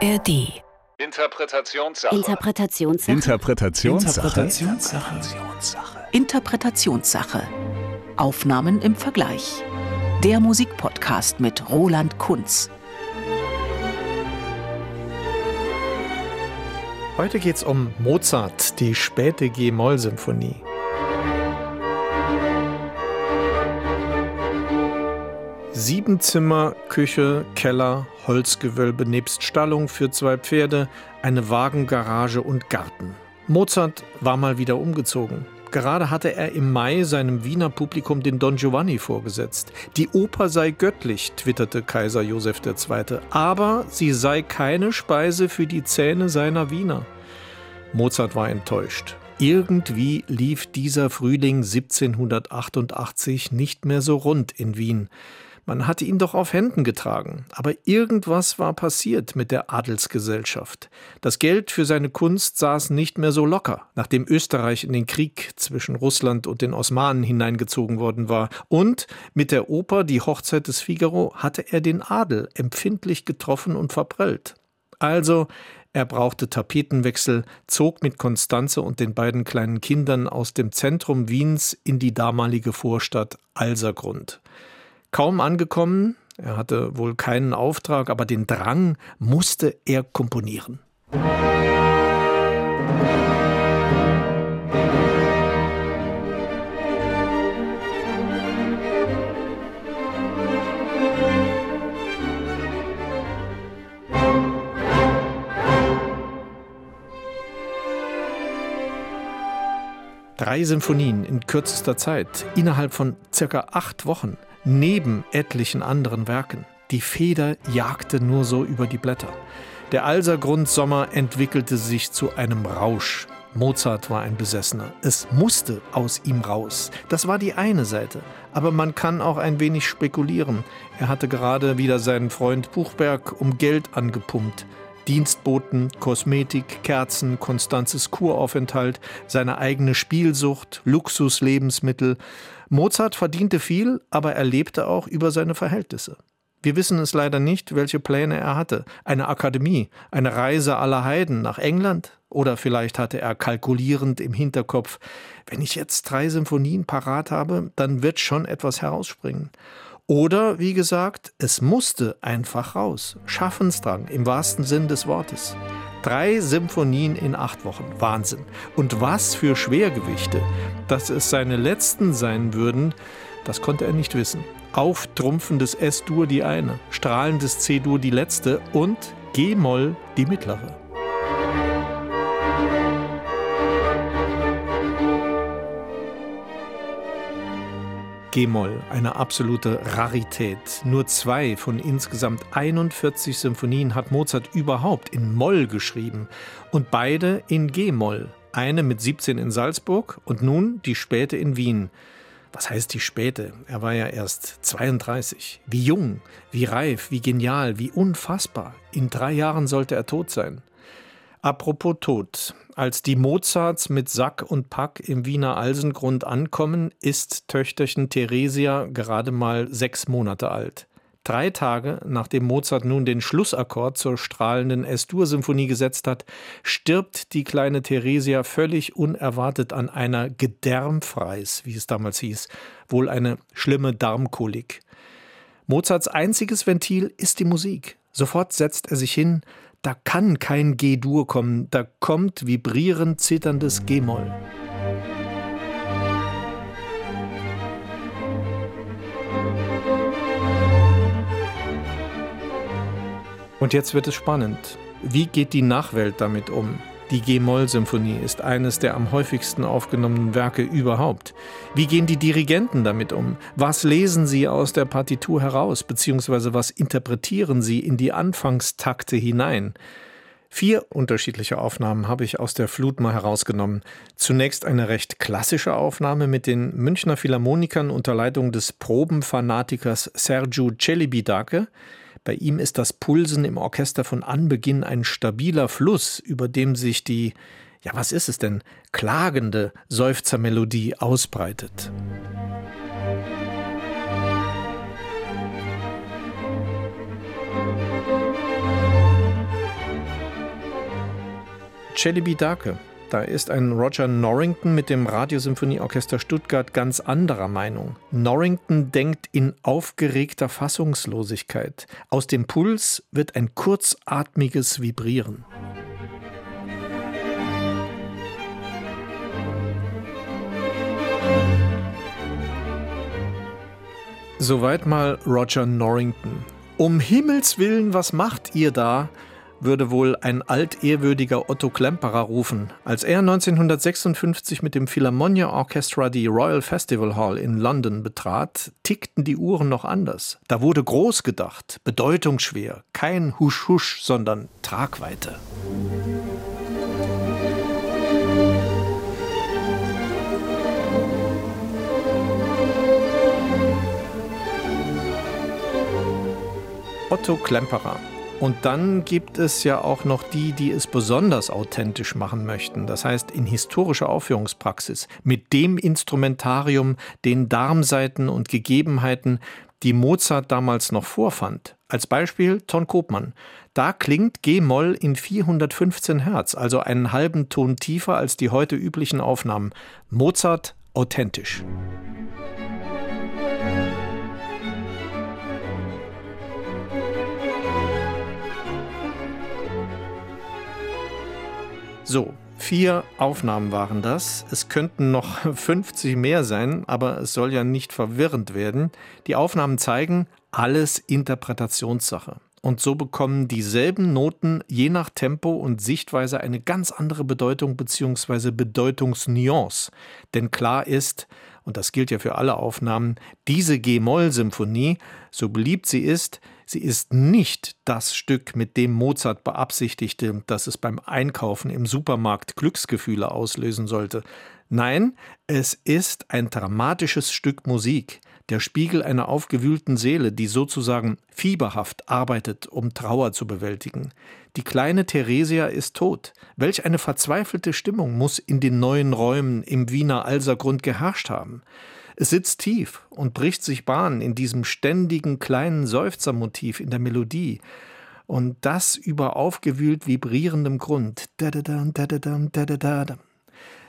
ARD. Interpretationssache. Interpretationssache. Interpretationssache. Interpretationssache. Interpretationssache. Aufnahmen im Vergleich. Der Musikpodcast mit Roland Kunz. Heute geht es um Mozart, die späte G-Moll-Symphonie. Sieben Zimmer, Küche, Keller, Holzgewölbe nebst Stallung für zwei Pferde, eine Wagengarage und Garten. Mozart war mal wieder umgezogen. Gerade hatte er im Mai seinem Wiener Publikum den Don Giovanni vorgesetzt. Die Oper sei göttlich, twitterte Kaiser Josef II., aber sie sei keine Speise für die Zähne seiner Wiener. Mozart war enttäuscht. Irgendwie lief dieser Frühling 1788 nicht mehr so rund in Wien. Man hatte ihn doch auf Händen getragen, aber irgendwas war passiert mit der Adelsgesellschaft. Das Geld für seine Kunst saß nicht mehr so locker, nachdem Österreich in den Krieg zwischen Russland und den Osmanen hineingezogen worden war. Und mit der Oper Die Hochzeit des Figaro hatte er den Adel empfindlich getroffen und verprellt. Also er brauchte Tapetenwechsel, zog mit Konstanze und den beiden kleinen Kindern aus dem Zentrum Wiens in die damalige Vorstadt Alsergrund. Kaum angekommen, er hatte wohl keinen Auftrag, aber den Drang musste er komponieren. Drei Symphonien in kürzester Zeit, innerhalb von circa acht Wochen neben etlichen anderen Werken. Die Feder jagte nur so über die Blätter. Der Alsergrundsommer entwickelte sich zu einem Rausch. Mozart war ein Besessener. Es musste aus ihm raus. Das war die eine Seite. Aber man kann auch ein wenig spekulieren. Er hatte gerade wieder seinen Freund Buchberg um Geld angepumpt. Dienstboten, Kosmetik, Kerzen, Konstanzes Kuraufenthalt, seine eigene Spielsucht, Luxuslebensmittel. Mozart verdiente viel, aber er lebte auch über seine Verhältnisse. Wir wissen es leider nicht, welche Pläne er hatte. Eine Akademie, eine Reise aller Heiden nach England? Oder vielleicht hatte er kalkulierend im Hinterkopf, wenn ich jetzt drei Symphonien parat habe, dann wird schon etwas herausspringen. Oder, wie gesagt, es musste einfach raus. Schaffensdrang im wahrsten Sinn des Wortes. Drei Symphonien in acht Wochen. Wahnsinn. Und was für Schwergewichte. Dass es seine letzten sein würden, das konnte er nicht wissen. Auftrumpfendes S-Dur die eine, strahlendes C-Dur die letzte und G-Moll die mittlere. G-Moll, eine absolute Rarität. Nur zwei von insgesamt 41 Symphonien hat Mozart überhaupt in Moll geschrieben und beide in G-Moll. Eine mit 17 in Salzburg und nun die späte in Wien. Was heißt die späte? Er war ja erst 32. Wie jung, wie reif, wie genial, wie unfassbar. In drei Jahren sollte er tot sein. Apropos Tod. Als die Mozarts mit Sack und Pack im Wiener Alsengrund ankommen, ist Töchterchen Theresia gerade mal sechs Monate alt. Drei Tage nachdem Mozart nun den Schlussakkord zur strahlenden S-Dur-Symphonie gesetzt hat, stirbt die kleine Theresia völlig unerwartet an einer Gedärmfreis, wie es damals hieß, wohl eine schlimme Darmkolik. Mozarts einziges Ventil ist die Musik. Sofort setzt er sich hin, da kann kein G-Dur kommen, da kommt vibrierend zitterndes G-Moll. Und jetzt wird es spannend. Wie geht die Nachwelt damit um? Die G-Moll-Symphonie ist eines der am häufigsten aufgenommenen Werke überhaupt. Wie gehen die Dirigenten damit um? Was lesen sie aus der Partitur heraus, beziehungsweise was interpretieren sie in die Anfangstakte hinein? Vier unterschiedliche Aufnahmen habe ich aus der Flut mal herausgenommen. Zunächst eine recht klassische Aufnahme mit den Münchner Philharmonikern unter Leitung des Probenfanatikers Sergiu Celibidache. Bei ihm ist das Pulsen im Orchester von Anbeginn ein stabiler Fluss, über dem sich die, ja was ist es denn, klagende Seufzermelodie ausbreitet. Celebi Dake. Da ist ein Roger Norrington mit dem Radiosymphonieorchester Stuttgart ganz anderer Meinung. Norrington denkt in aufgeregter Fassungslosigkeit. Aus dem Puls wird ein kurzatmiges Vibrieren. Soweit mal Roger Norrington. Um Himmels willen, was macht ihr da? Würde wohl ein altehrwürdiger Otto Klemperer rufen, als er 1956 mit dem Philharmonia Orchestra die Royal Festival Hall in London betrat, tickten die Uhren noch anders. Da wurde groß gedacht, bedeutungsschwer, kein Husch-Husch, sondern Tragweite. Otto Klemperer und dann gibt es ja auch noch die, die es besonders authentisch machen möchten. Das heißt, in historischer Aufführungspraxis, mit dem Instrumentarium, den Darmseiten und Gegebenheiten, die Mozart damals noch vorfand. Als Beispiel Ton Kopmann. Da klingt G-Moll in 415 Hertz, also einen halben Ton tiefer als die heute üblichen Aufnahmen. Mozart authentisch. So, vier Aufnahmen waren das. Es könnten noch 50 mehr sein, aber es soll ja nicht verwirrend werden. Die Aufnahmen zeigen, alles Interpretationssache. Und so bekommen dieselben Noten je nach Tempo und Sichtweise eine ganz andere Bedeutung bzw. Bedeutungsnuance. Denn klar ist, und das gilt ja für alle Aufnahmen, diese G-Moll-Symphonie, so beliebt sie ist, sie ist nicht das Stück, mit dem Mozart beabsichtigte, dass es beim Einkaufen im Supermarkt Glücksgefühle auslösen sollte. Nein, es ist ein dramatisches Stück Musik, der Spiegel einer aufgewühlten Seele, die sozusagen fieberhaft arbeitet, um Trauer zu bewältigen. Die kleine Theresia ist tot. Welch eine verzweifelte Stimmung muss in den neuen Räumen im Wiener Alsergrund geherrscht haben. Es sitzt tief und bricht sich Bahn in diesem ständigen kleinen Seufzermotiv in der Melodie. Und das über aufgewühlt vibrierendem Grund.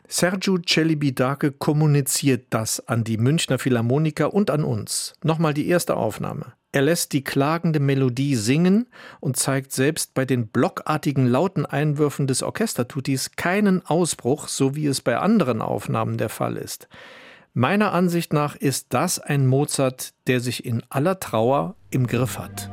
Sergio Celibidache kommuniziert das an die Münchner Philharmoniker und an uns. Nochmal die erste Aufnahme. Er lässt die klagende Melodie singen und zeigt selbst bei den blockartigen lauten Einwürfen des Orchestertutis keinen Ausbruch, so wie es bei anderen Aufnahmen der Fall ist. Meiner Ansicht nach ist das ein Mozart, der sich in aller Trauer im Griff hat.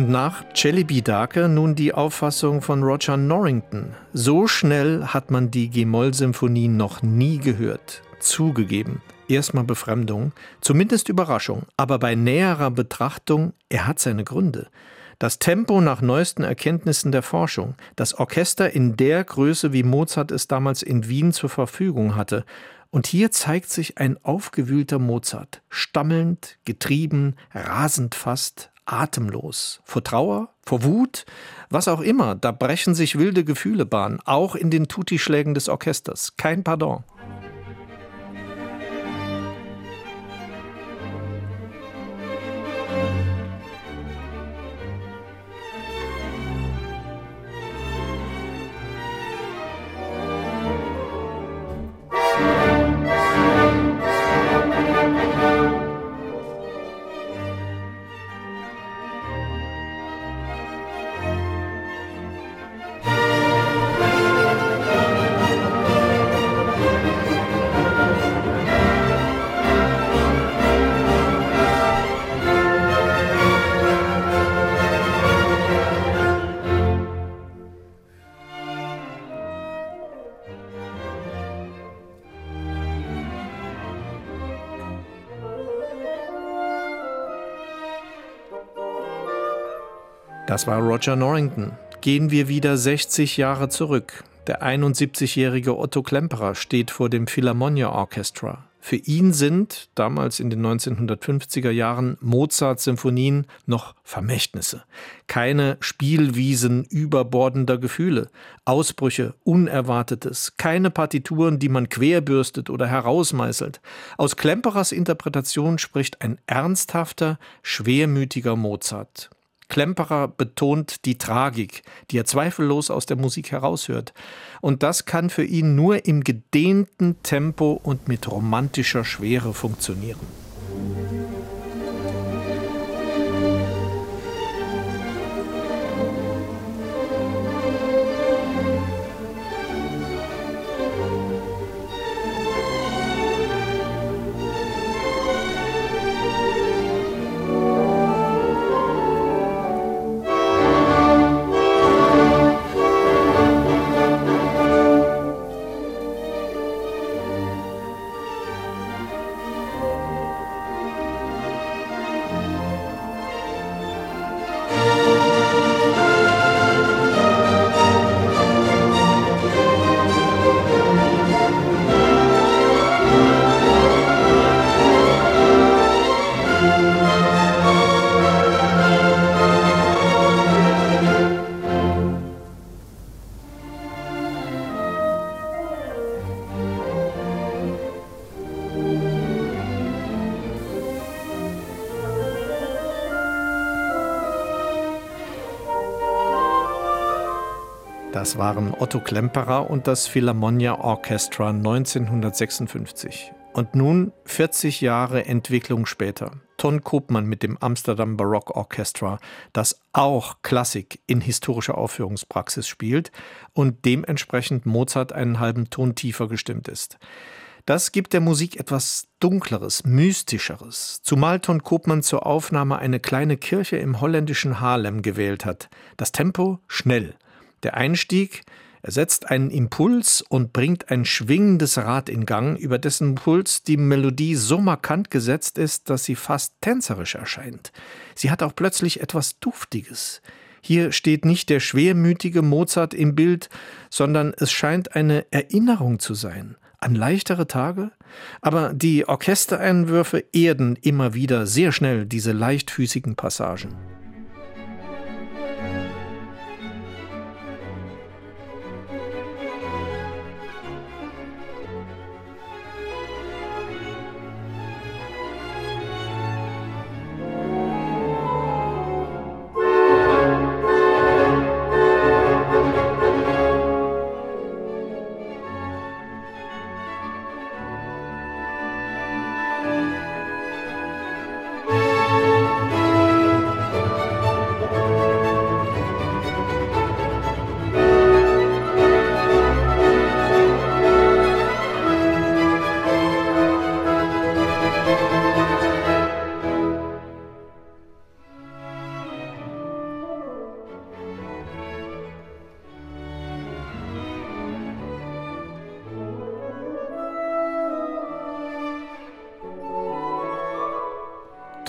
Und nach Celebi Dake nun die Auffassung von Roger Norrington. So schnell hat man die G-Moll-Symphonie noch nie gehört. Zugegeben. Erstmal Befremdung, zumindest Überraschung, aber bei näherer Betrachtung, er hat seine Gründe. Das Tempo nach neuesten Erkenntnissen der Forschung, das Orchester in der Größe, wie Mozart es damals in Wien zur Verfügung hatte. Und hier zeigt sich ein aufgewühlter Mozart, stammelnd, getrieben, rasend fast, atemlos. Vor Trauer, vor Wut, was auch immer, da brechen sich wilde Gefühle Bahn, auch in den Tutti-Schlägen des Orchesters. Kein Pardon. Das war Roger Norrington. Gehen wir wieder 60 Jahre zurück. Der 71-jährige Otto Klemperer steht vor dem Philharmonia Orchestra. Für ihn sind, damals in den 1950er Jahren, Mozart-Symphonien noch Vermächtnisse. Keine Spielwiesen überbordender Gefühle, Ausbrüche, Unerwartetes, keine Partituren, die man querbürstet oder herausmeißelt. Aus Klemperers Interpretation spricht ein ernsthafter, schwermütiger Mozart. Klemperer betont die Tragik, die er zweifellos aus der Musik heraushört. Und das kann für ihn nur im gedehnten Tempo und mit romantischer Schwere funktionieren. Das waren Otto Klemperer und das Philharmonia Orchestra 1956. Und nun, 40 Jahre Entwicklung später, Ton Koopmann mit dem Amsterdam Baroque Orchestra, das auch Klassik in historischer Aufführungspraxis spielt und dementsprechend Mozart einen halben Ton tiefer gestimmt ist. Das gibt der Musik etwas Dunkleres, Mystischeres, zumal Ton Koopmann zur Aufnahme eine kleine Kirche im holländischen Haarlem gewählt hat. Das Tempo schnell – der Einstieg ersetzt einen Impuls und bringt ein schwingendes Rad in Gang, über dessen Puls die Melodie so markant gesetzt ist, dass sie fast tänzerisch erscheint. Sie hat auch plötzlich etwas Duftiges. Hier steht nicht der schwermütige Mozart im Bild, sondern es scheint eine Erinnerung zu sein an leichtere Tage, aber die Orchestereinwürfe erden immer wieder sehr schnell diese leichtfüßigen Passagen.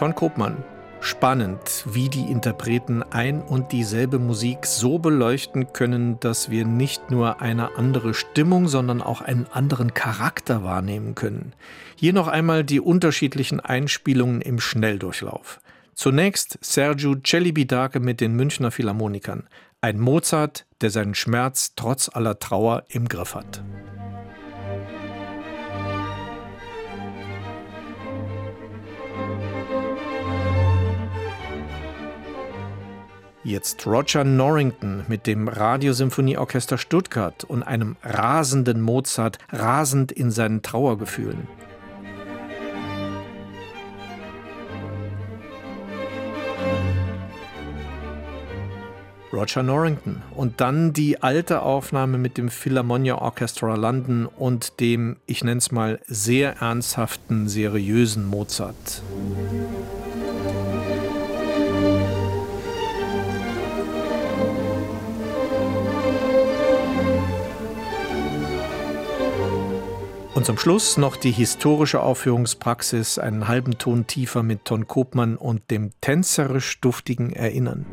Ton Kopmann. Spannend, wie die Interpreten ein und dieselbe Musik so beleuchten können, dass wir nicht nur eine andere Stimmung, sondern auch einen anderen Charakter wahrnehmen können. Hier noch einmal die unterschiedlichen Einspielungen im Schnelldurchlauf. Zunächst Sergio Celibidache mit den Münchner Philharmonikern. Ein Mozart, der seinen Schmerz trotz aller Trauer im Griff hat. Jetzt Roger Norrington mit dem Radiosymphonieorchester Stuttgart und einem rasenden Mozart, rasend in seinen Trauergefühlen. Roger Norrington. Und dann die alte Aufnahme mit dem Philharmonia Orchestra London und dem, ich nenne es mal, sehr ernsthaften, seriösen Mozart. Und zum Schluss noch die historische Aufführungspraxis, einen halben Ton tiefer mit Ton Kopmann und dem tänzerisch duftigen Erinnern.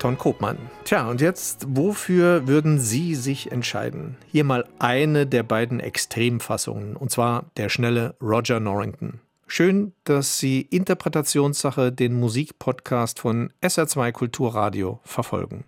Ton Kopmann. Tja, und jetzt, wofür würden Sie sich entscheiden? Hier mal eine der beiden Extremfassungen, und zwar der schnelle Roger Norrington. Schön, dass Sie Interpretationssache den Musikpodcast von SR2 Kulturradio verfolgen.